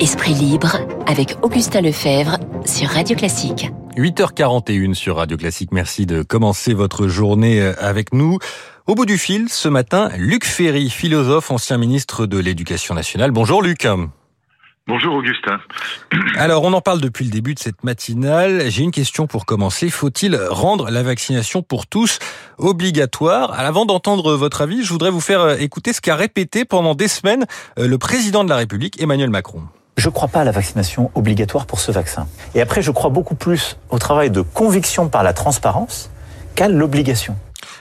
Esprit libre avec Augustin Lefebvre sur Radio Classique. 8h41 sur Radio Classique. Merci de commencer votre journée euh, avec nous. Au bout du fil, ce matin, Luc Ferry, philosophe, ancien ministre de l'Éducation nationale. Bonjour Luc. Bonjour Augustin. Alors on en parle depuis le début de cette matinale. J'ai une question pour commencer. Faut-il rendre la vaccination pour tous obligatoire? Avant d'entendre votre avis, je voudrais vous faire euh, écouter ce qu'a répété pendant des semaines euh, le président de la République, Emmanuel Macron. Je ne crois pas à la vaccination obligatoire pour ce vaccin. Et après, je crois beaucoup plus au travail de conviction par la transparence qu'à l'obligation.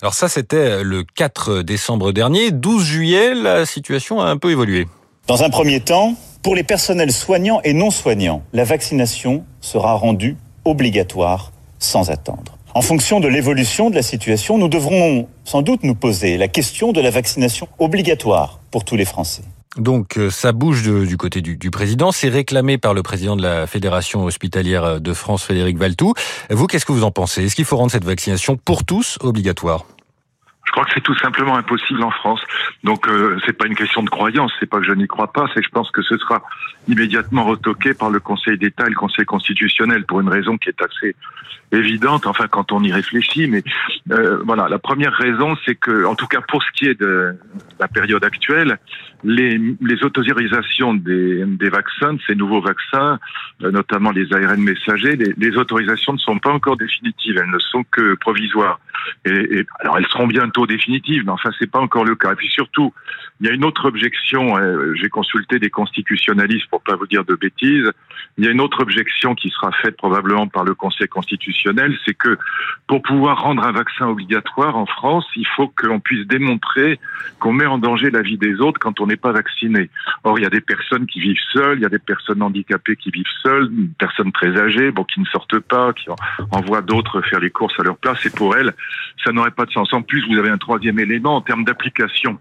Alors ça, c'était le 4 décembre dernier. 12 juillet, la situation a un peu évolué. Dans un premier temps, pour les personnels soignants et non soignants, la vaccination sera rendue obligatoire sans attendre. En fonction de l'évolution de la situation, nous devrons sans doute nous poser la question de la vaccination obligatoire pour tous les Français. Donc euh, ça bouge du côté du, du président, c'est réclamé par le président de la Fédération hospitalière de France, Frédéric Valtou. Vous, qu'est-ce que vous en pensez? Est-ce qu'il faut rendre cette vaccination pour tous obligatoire? Je crois que c'est tout simplement impossible en France. Donc euh, c'est pas une question de croyance, c'est pas que je n'y crois pas, c'est que je pense que ce sera immédiatement retoqué par le Conseil d'État et le Conseil constitutionnel pour une raison qui est assez évidente, enfin quand on y réfléchit, mais euh, voilà, la première raison c'est que, en tout cas pour ce qui est de la période actuelle, les, autorisations des, des vaccins, de ces nouveaux vaccins, euh, notamment les ARN messagers, les, les, autorisations ne sont pas encore définitives, elles ne sont que provisoires. Et, et alors elles seront bientôt définitives, mais enfin c'est pas encore le cas. Et puis surtout, il y a une autre objection. Euh, j'ai consulté des constitutionnalistes pour pas vous dire de bêtises. Il y a une autre objection qui sera faite probablement par le Conseil constitutionnel, c'est que pour pouvoir rendre un vaccin obligatoire en France, il faut qu'on puisse démontrer qu'on met en danger la vie des autres quand on n'est pas vacciné. Or, il y a des personnes qui vivent seules, il y a des personnes handicapées qui vivent seules, des personnes très âgées, bon, qui ne sortent pas, qui envoient d'autres faire les courses à leur place. Et pour elles, ça n'aurait pas de sens. En plus, vous avez un troisième élément en termes d'application.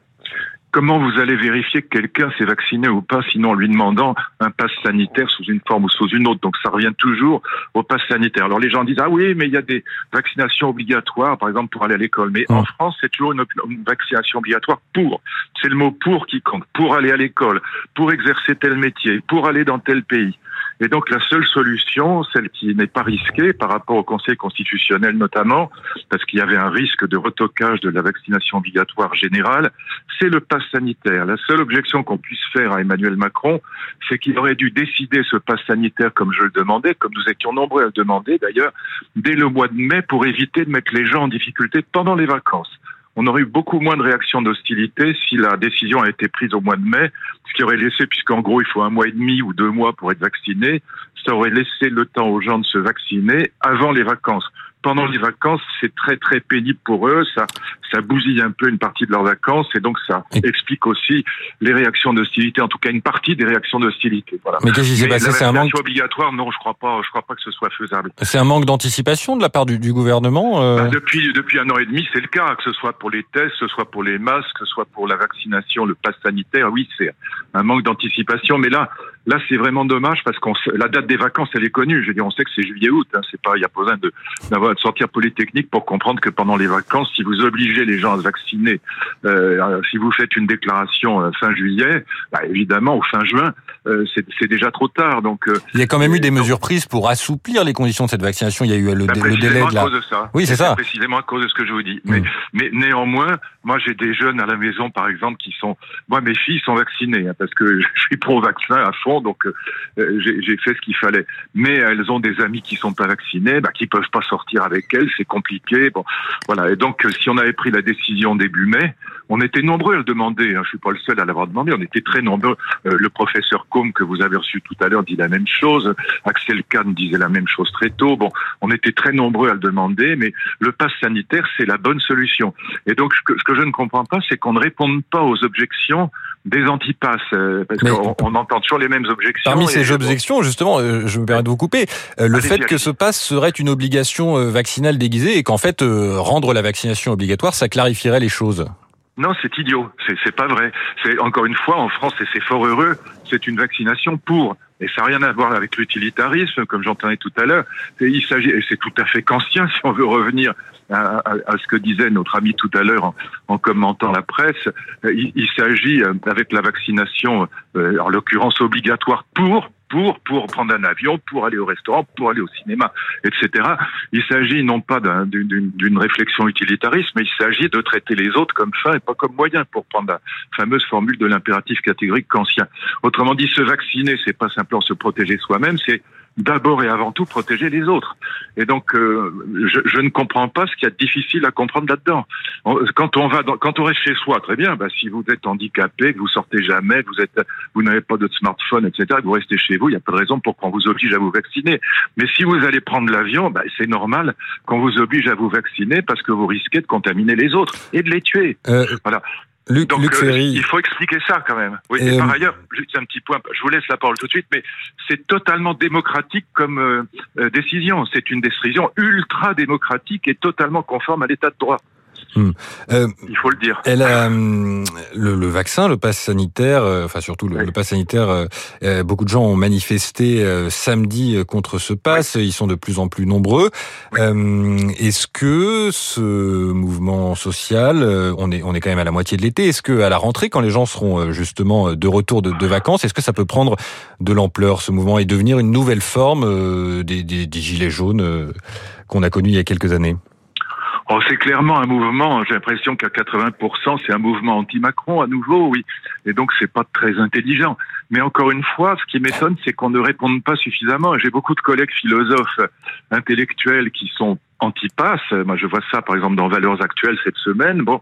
Comment vous allez vérifier que quelqu'un s'est vacciné ou pas, sinon en lui demandant un pass sanitaire sous une forme ou sous une autre? Donc ça revient toujours au pass sanitaire. Alors les gens disent ah oui, mais il y a des vaccinations obligatoires, par exemple pour aller à l'école. Mais en France, c'est toujours une, une, vaccination obligatoire pour. C'est le mot pour qui compte. Pour aller à l'école, pour exercer tel métier, pour aller dans tel pays. Et donc la seule solution, celle qui n'est pas risquée par rapport au Conseil constitutionnel notamment, parce qu'il y avait un risque de retocage de la vaccination obligatoire générale, c'est le pass La seule objection qu'on puisse faire à Emmanuel Macron, c'est qu'il aurait dû décider ce pass sanitaire comme je le demandais, comme nous étions nombreux à le demander d'ailleurs, dès le mois de mai pour éviter de mettre les gens en difficulté pendant les vacances. On aurait eu beaucoup moins de réactions d'hostilité si la décision a été prise au mois de mai, ce qui aurait laissé, puisqu'en gros il faut un mois et demi ou deux mois pour être vacciné, ça aurait laissé le temps aux gens de se vacciner avant les vacances pendant les vacances, c'est très très pénible pour eux. Ça, ça bousille un peu une partie de leurs vacances et donc ça explique aussi les réactions d'hostilité, en tout cas une partie des réactions d'hostilité. Voilà. Mais qu'est-ce qui s'est passé? C'est un manque obligatoire Non, je crois pas. Je crois pas que ce soit faisable. C'est un manque d'anticipation de la part du, du gouvernement. Euh... Bah, depuis depuis un an et demi, c'est le cas. Que ce soit pour les tests, que ce soit pour les masques, que ce soit pour la vaccination, le pass sanitaire. Oui, c'est un manque d'anticipation. Mais là, Là, c'est vraiment dommage parce qu'on la date des vacances, elle est connue. Je veux dire, on sait que c'est juillet-août. Hein, c'est pas, il y a pas besoin de d'avoir de sortir polytechnique pour comprendre que pendant les vacances, si vous obligez les gens à se vacciner, euh, si vous faites une déclaration euh, fin juillet, bah, évidemment, au fin juin, euh, c'est déjà trop tard. Donc, euh, il y a quand même eu des donc, mesures prises pour assouplir les conditions de cette vaccination. Il y a eu le, bah, le délai de la. À cause de ça. Oui, c'est ça. Précisément à cause de ce que je vous dis. Mais, mm. mais néanmoins, moi, j'ai des jeunes à la maison, par exemple, qui sont. Moi, mes filles sont vaccinées hein, parce que je suis pro-vaccin à fond, donc euh, j'ai fait ce qu'il fallait. Mais elles ont des amis qui sont pas vaccinés, bah, qui peuvent pas sortir avec elles, c'est compliqué. Bon, voilà. Et donc, si on avait pris la décision début mai, on était nombreux à le demander. Hein. Je suis pas le seul à l'avoir demandé. On était très nombreux. Euh, le professeur Combe que vous avez reçu tout à l'heure dit la même chose. Axel Kahn disait la même chose très tôt. Bon, on était très nombreux à le demander, mais le pass sanitaire, c'est la bonne solution. Et donc, ce que je ne comprends pas, c'est qu'on ne réponde pas aux objections des antipasses, euh, parce qu'on on entend toujours les mêmes objections. Parmi ces objections, justement, euh, je me permets de vous couper, euh, le fait que ce pass serait une obligation vaccinale déguisée et qu'en fait, euh, rendre la vaccination obligatoire, ça clarifierait les choses. Non, c'est idiot. C'est pas vrai. C'est encore une fois en France et c'est fort heureux. C'est une vaccination pour. Et ça n'a rien à voir avec l'utilitarisme, comme j'entendais tout à l'heure. Il s'agit, et c'est tout à fait conscient si on veut revenir à, ce que disait notre ami tout à l'heure en, commentant la presse. Il, il s'agit, avec la vaccination, en l'occurrence obligatoire pour pour, pour prendre un avion, pour aller au restaurant, pour aller au cinéma, etc. Il s'agit non pas d'une réflexion utilitariste, mais il s'agit de traiter les autres comme fin et pas comme moyen, pour prendre la fameuse formule de l'impératif catégorique kantien. Autrement dit, se vacciner, c'est pas simplement se protéger soi-même, c'est d'abord et avant tout protéger les autres. Et donc, euh, je, je, ne comprends pas ce qu'il y a de difficile à comprendre là-dedans. Quand on va, dans, quand on reste chez soi, très bien. Bah, si vous êtes handicapé, que vous sortez jamais, que vous êtes, vous n'avez pas de smartphone, etc., que vous restez chez vous, il n'y a pas de raison pour qu'on vous oblige à vous vacciner. Mais si vous allez prendre l'avion, bah, c'est normal qu'on vous oblige à vous vacciner parce que vous risquez de contaminer les autres et de les tuer. Euh, voilà. Luc, Donc, Luc euh, il faut expliquer ça quand même. Oui, et par euh, ailleurs, juste un petit point, je vous laisse la parole tout de suite, mais c'est totalement démocratique comme euh, décision. C'est une décision ultra démocratique et totalement conforme à l'état de droit. Hmm. Euh, Il faut le dire. Elle a, hum, le, le, vaccin, le pass sanitaire, euh, enfin surtout le, pass sanitaire, euh, euh, beaucoup de gens ont manifesté samedi contre ce pass. Ils sont de plus en plus nombreux. Est-ce que ce mouvement social, on est on est quand même à la moitié de l'été. Est-ce que à la rentrée, quand les gens seront justement de retour de, de vacances, est-ce que ça peut prendre de l'ampleur ce mouvement et devenir une nouvelle forme des, des, des gilets jaunes qu'on a connus il y a quelques années? Oh, c'est clairement un mouvement. J'ai l'impression qu'à 80%, c'est un mouvement anti-Macron à nouveau, oui. Et donc, c'est pas très intelligent. Mais encore une fois, ce qui m'étonne, c'est qu'on ne réponde pas suffisamment. J'ai beaucoup de collègues philosophes intellectuels qui sont anti-pass. Moi, je vois ça, par exemple, dans Valeurs Actuelles cette semaine, bon,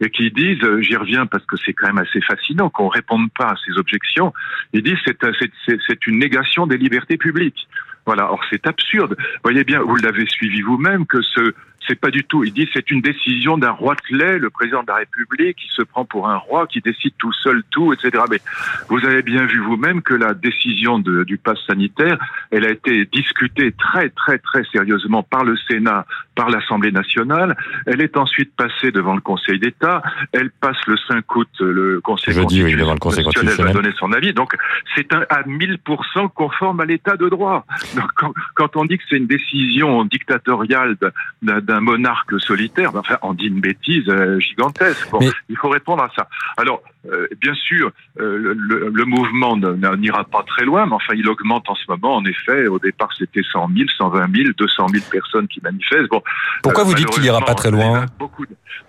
et qui disent, j'y reviens parce que c'est quand même assez fascinant qu'on réponde pas à ces objections. Ils disent c'est c'est une négation des libertés publiques. Voilà. Or, c'est absurde. Voyez bien, vous l'avez suivi vous-même que ce c'est pas du tout. Il dit c'est une décision d'un roi clé, le président de la République, qui se prend pour un roi, qui décide tout seul tout, etc. Mais vous avez bien vu vous-même que la décision de, du pass sanitaire, elle a été discutée très très très sérieusement par le Sénat, par l'Assemblée nationale. Elle est ensuite passée devant le Conseil d'État. Elle passe le 5 août, le Conseil constitutionnel, devant le Conseil constitutionnel va donner son avis. Donc c'est à 1000% conforme à l'État de droit. Donc quand, quand on dit que c'est une décision dictatoriale d'un un monarque solitaire, enfin, on dit une bêtise euh, gigantesque. Bon, Il faut répondre à ça. Alors, euh, bien sûr, euh, le, le, mouvement n'ira pas très loin, mais enfin, il augmente en ce moment. En effet, au départ, c'était 100 000, 120 000, 200 000 personnes qui manifestent. Bon, Pourquoi vous dites qu'il n'ira pas très loin Beaucoup,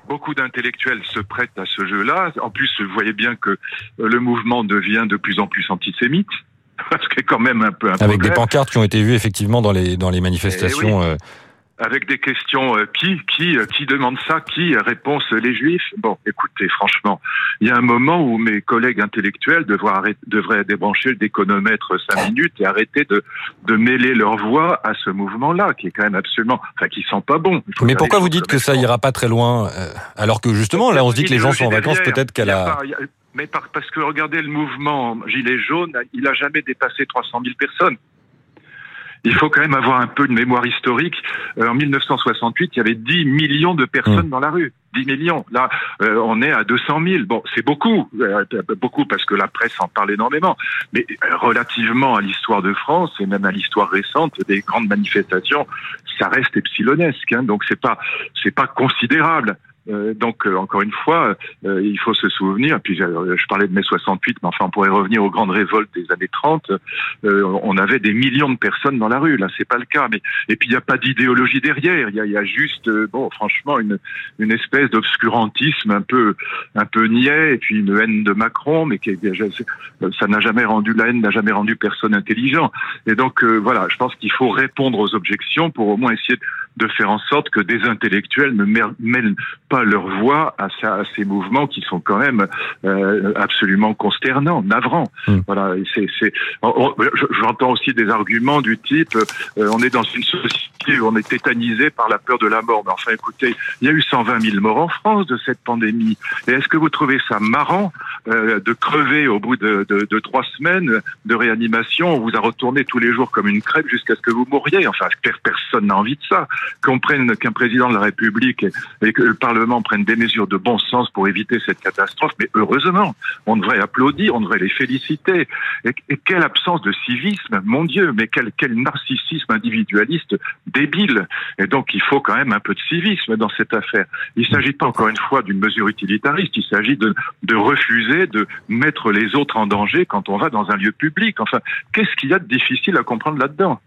beaucoup d'intellectuels se prêtent à ce jeu-là. En plus, vous voyez bien que le mouvement devient de plus en plus antisémite. Ce qui est quand même un peu un Avec des pancartes qui ont été vues effectivement dans les dans les manifestations. Avec des questions euh, qui qui euh, qui demande ça qui réponse les juifs? Bon écoutez franchement il y a un moment où mes collègues intellectuels devraient arrêter, devraient débrancher le déconomètre cinq minutes et arrêter de de mêler leur voix à ce mouvement là qui est quand même absolument enfin qui sent pas bon. Mais pourquoi vous dites que ça ira pas très loin euh, alors que justement là on se dit que les gens sont en vacances peut-être qu'elle a, mais parce que regardez le mouvement Gilets jaunes, il a jamais dépassé 300 000 personnes il faut quand même avoir un peu de mémoire historique. Euh, en 1968, il y avait 10 millions de personnes mmh. dans la rue. 10 millions. Là, euh, on est à 200 000. Bon, c'est beaucoup, euh, beaucoup parce que la presse en parle énormément. Mais relativement à l'histoire de France et même à l'histoire récente des grandes manifestations, ça reste epsilonesque. Hein, donc c'est pas, c'est pas considérable. Euh, donc euh, encore une fois, euh, il faut se souvenir. Puis je parlais de mai 68, mais enfin on pourrait revenir aux grandes révoltes des années 30. on avait des millions de personnes dans la rue. Là, c'est pas le cas. Mais et puis il n'y a pas d'idéologie derrière. Il y a, y a, juste, bon, franchement, une une espèce d'obscurantisme un peu un peu niais et puis une haine de Macron, mais qui ça n'a jamais rendu la haine n'a jamais rendu personne intelligent. Et donc voilà, je pense qu'il faut répondre aux objections pour au moins essayer de faire en sorte que des intellectuels ne mêlent pas leur voix à, à ces mouvements qui sont quand même euh, absolument consternants, navrants. Hmm. Voilà, c'est, c'est, j'entends aussi des arguments du type euh, on est dans une société où on est tétanisé par la peur de la mort. Mais enfin, écoutez, il y a eu 120 000 morts en France de cette pandémie. Et est-ce que vous trouvez ça marrant euh, de crever au bout de, de, de, trois semaines de réanimation? On vous a retourné tous les jours comme une crêpe jusqu'à ce que vous mouriez. Enfin, personne n'a envie de ça. Qu'on prenne qu'un président de la République et, que le Parlement prenne des mesures de bon sens pour éviter cette catastrophe. Mais heureusement, on devrait applaudir, on devrait les féliciter. Et, quelle absence de civisme, mon Dieu, mais quel, quel narcissisme individualiste débile. Et donc, il faut quand même un peu de civisme dans cette affaire. Il s'agit pas encore une fois d'une mesure utilitariste, il s'agit de, de refuser de mettre les autres en danger quand on va dans un lieu public. Enfin, qu'est-ce qu'il y a de difficile à comprendre là-dedans?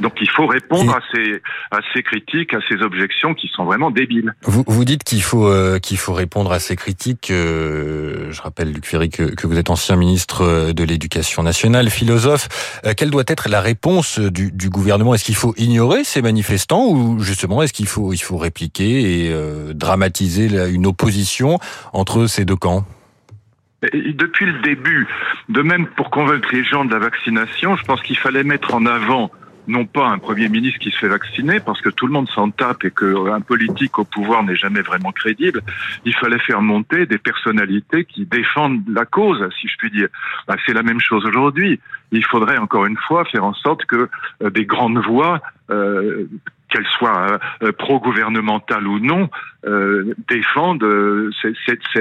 Donc il faut répondre à ces à ces critiques, à ces objections qui sont vraiment débiles. Vous, vous dites qu'il faut euh, qu'il faut répondre à ces critiques. Euh, je rappelle Luc Ferry que, que, vous êtes ancien ministre de l'Éducation nationale, philosophe. Euh, quelle doit être la réponse du, du gouvernement? Est-ce qu'il faut ignorer ces manifestants ou justement est-ce qu'il faut il faut répliquer et euh, dramatiser une opposition entre ces deux camps? Depuis le début, de même pour convaincre les gens de la vaccination, je pense qu'il fallait mettre en avant non pas un Premier ministre qui se fait vacciner, parce que tout le monde s'en tape et qu'un politique au pouvoir n'est jamais vraiment crédible, il fallait faire monter des personnalités qui défendent la cause, si je puis dire. Bah, c'est la même chose aujourd'hui. Il faudrait encore une fois faire en sorte que euh, des grandes voix euh, qu'elles soient euh, pro-gouvernementales ou non, euh, défendent euh,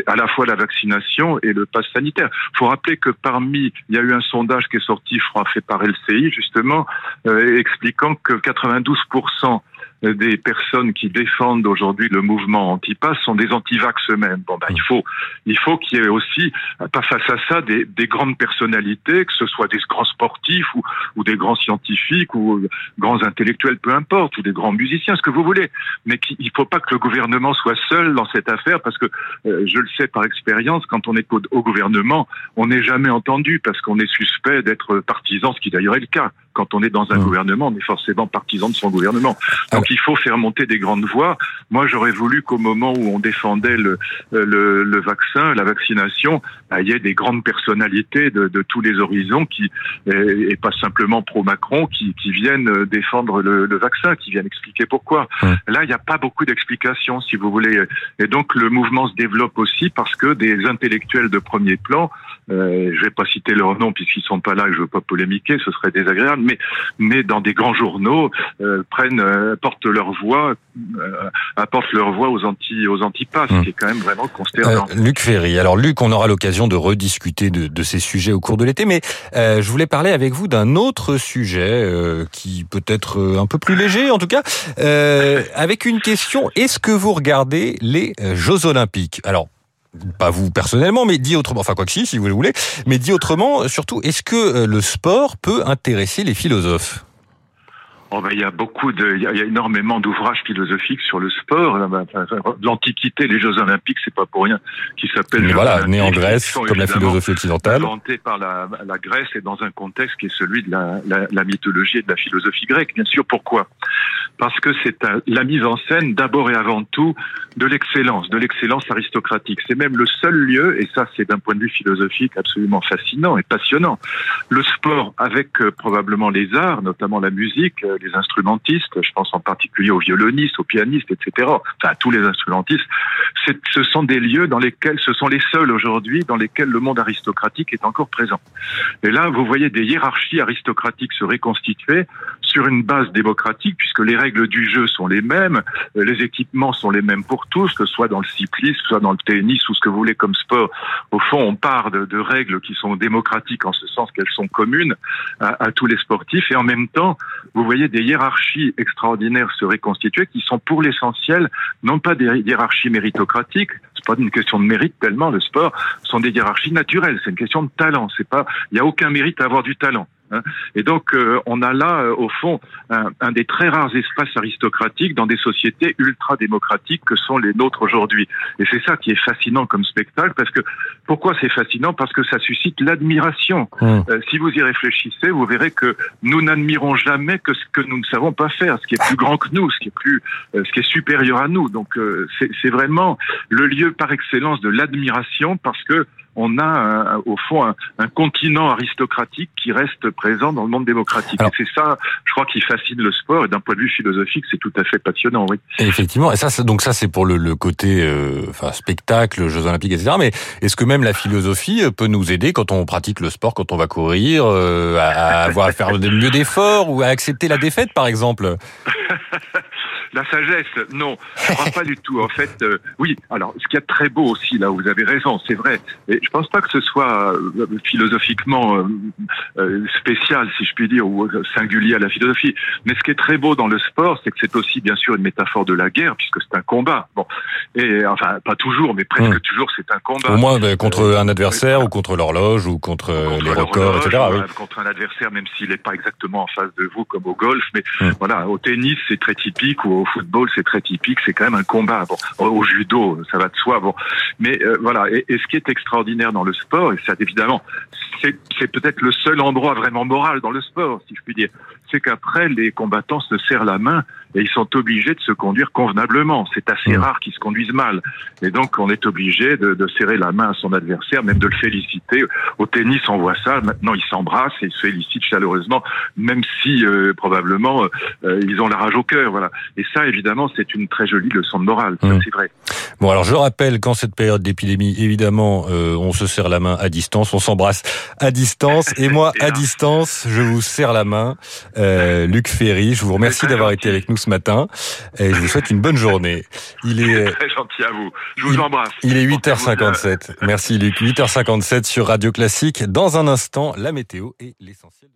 à la fois la vaccination et le pass sanitaire. Il faut rappeler que parmi, il y a eu un sondage qui est sorti, je crois, fait par LCI, justement, expliquant que 92% des personnes qui défendent aujourd'hui le mouvement anti-pass sont des anti-vax eux-mêmes. Bon, ben, il faut, il faut qu'il y ait aussi, pas face à ça, des, des, grandes personnalités, que ce soit des grands sportifs ou, ou des grands scientifiques ou grands intellectuels, peu importe, ou des grands musiciens, ce que vous voulez. Mais qu'il il faut pas que le gouvernement soit seul dans cette affaire, parce que euh, je le sais par expérience, quand on est au, au gouvernement, on n'est jamais entendu parce qu'on est suspect d'être partisan, ce qui d'ailleurs est le cas quand on est dans un mmh. gouvernement, on est forcément partisan de son gouvernement. Donc il faut faire monter des grandes voix. Moi, j'aurais voulu qu'au moment où on défendait le, le, le vaccin, la vaccination, bah, il y ait des grandes personnalités de, de tous les horizons qui, et, pas simplement pro-Macron, qui, qui, viennent défendre le, le, vaccin, qui viennent expliquer pourquoi. Là, il n'y a pas beaucoup d'explications, si vous voulez. Et donc le mouvement se développe aussi parce que des intellectuels de premier plan, euh, je vais pas citer leur nom puisqu'ils sont pas là et je veux pas polémiquer, ce serait désagréable, mais, mais dans des grands journaux, euh, prennent, euh, portent leur voix, euh, apportent leur voix aux anti, aux antipasses, mmh. qui est quand même vraiment consternant. Luc Ferry. Alors Luc, on aura l'occasion de rediscuter de, de, ces sujets au cours de l'été, mais je voulais parler avec vous d'un autre sujet qui peut être un peu plus léger, en tout cas, avec une question. Est-ce que vous regardez les Jeux Olympiques? Alors pas vous personnellement, mais dit autrement, enfin quoi que si, si vous le voulez, mais dit autrement, surtout, est-ce que euh, le sport peut intéresser les philosophes? Oh ben, il y a beaucoup de, il y a, énormément d'ouvrages philosophiques sur le sport. L'Antiquité, les Jeux Olympiques, c'est pas pour rien, qui s'appelle. Voilà, né en Grèce, comme la philosophie occidentale. Inventé par la, la, Grèce et dans un contexte qui est celui de la, la, la mythologie et de la philosophie grecque. Bien sûr, pourquoi? Parce que c'est la mise en scène d'abord et avant tout de l'excellence, de l'excellence aristocratique. C'est même le seul lieu, et ça, c'est d'un point de vue philosophique absolument fascinant et passionnant. Le sport, avec euh, probablement les arts, notamment la musique. Euh, les instrumentistes, je pense en particulier aux violonistes, aux pianistes, etc., enfin à tous les instrumentistes, ce sont des lieux dans lesquels, ce sont les seuls aujourd'hui dans lesquels le monde aristocratique est encore présent. Et là, vous voyez des hiérarchies aristocratiques se reconstituer sur une base démocratique, puisque les règles du jeu sont les mêmes, les équipements sont les mêmes pour tous, que ce soit dans le cyclisme, soit dans le tennis ou ce que vous voulez comme sport. Au fond, on part de, règles qui sont démocratiques en ce sens qu'elles sont communes à, tous les sportifs, et en même temps, vous voyez des hiérarchies extraordinaires se reconstituer qui sont pour l'essentiel non pas des hiérarchies méritocratiques, c'est pas une question de mérite tellement le sport, sont des hiérarchies naturelles, c'est une question de talent, pas il y a aucun mérite à avoir du talent. Hein. Et donc, euh, on a là, euh, au fond, un, un, des très rares espaces aristocratiques dans des sociétés ultra-démocratiques que sont les nôtres aujourd'hui. Et c'est ça qui est fascinant comme spectacle, parce que pourquoi c'est fascinant? Parce que ça suscite l'admiration. Mmh. Euh, si vous y réfléchissez, vous verrez que nous n'admirons jamais que ce que nous ne savons pas faire, ce qui est plus grand que nous, ce qui est plus, ce qui est supérieur à nous. Donc, c'est vraiment le lieu par excellence de l'admiration, parce que on a au fond un, continent aristocratique qui reste présent dans le monde démocratique. et c'est ça, je crois, qui fascine le sport. Et d'un point de vue philosophique, c'est tout à fait passionnant, oui. effectivement. Et ça, donc ça, c'est pour le, le côté, euh, enfin, spectacle, Jeux Olympiques, etc. Mais est-ce que même la philosophie peut nous aider quand on pratique le sport, quand on va courir, euh, à, avoir à faire mieux d'efforts ou à accepter la défaite, par exemple? La sagesse, non, je crois pas du tout. En fait, euh, oui. Alors, ce qui est très beau aussi, là, vous avez raison, c'est vrai. Et je pense pas que ce soit euh, philosophiquement euh, spécial, si je puis dire, ou singulier à la philosophie. Mais ce qui est très beau dans le sport, c'est que c'est aussi, bien sûr, une métaphore de la guerre, puisque c'est un combat. Bon, et enfin, pas toujours, mais presque hmm. toujours, c'est un combat. Au moins contre un adversaire, ou contre l'horloge, ou contre, les records, etc. Oui. Contre un adversaire, même s'il n'est pas exactement en face de vous, comme au golf. Mais hmm. voilà, au tennis, c'est très typique, ou au football, c'est très typique, c'est quand même un combat. Bon, au judo, ça va de soi. Bon, mais euh, voilà. Et, ce qui est extraordinaire dans le sport, et ça évidemment, c'est peut-être le seul endroit vraiment moral dans le sport, si je puis dire, c'est qu'après les combattants se serrent la main et ils sont obligés de se conduire convenablement. C'est assez mmh. rare qu'ils se conduisent mal. Et donc, on est obligé de, de, serrer la main à son adversaire, même de le féliciter. Au tennis, on voit ça. Maintenant, ils s'embrassent et ils se félicitent chaleureusement, même si euh, probablement euh, ils ont la rage au cœur. Voilà. Et ça, évidemment, c'est une très jolie leçon de morale. Mmh. C'est vrai. Bon, alors je rappelle qu'en cette période d'épidémie, évidemment, euh, on se serre la main à distance, on s'embrasse à distance, et moi, à distance, je vous serre la main. Luc Ferry, je vous remercie d'avoir été avec nous ce matin. Et je vous souhaite une bonne journée. Il est très gentil à vous. Je vous embrasse. Il est 8h57. Merci Luc. 8h57 sur Radio Classique. Dans un instant, la météo et l'essentiel.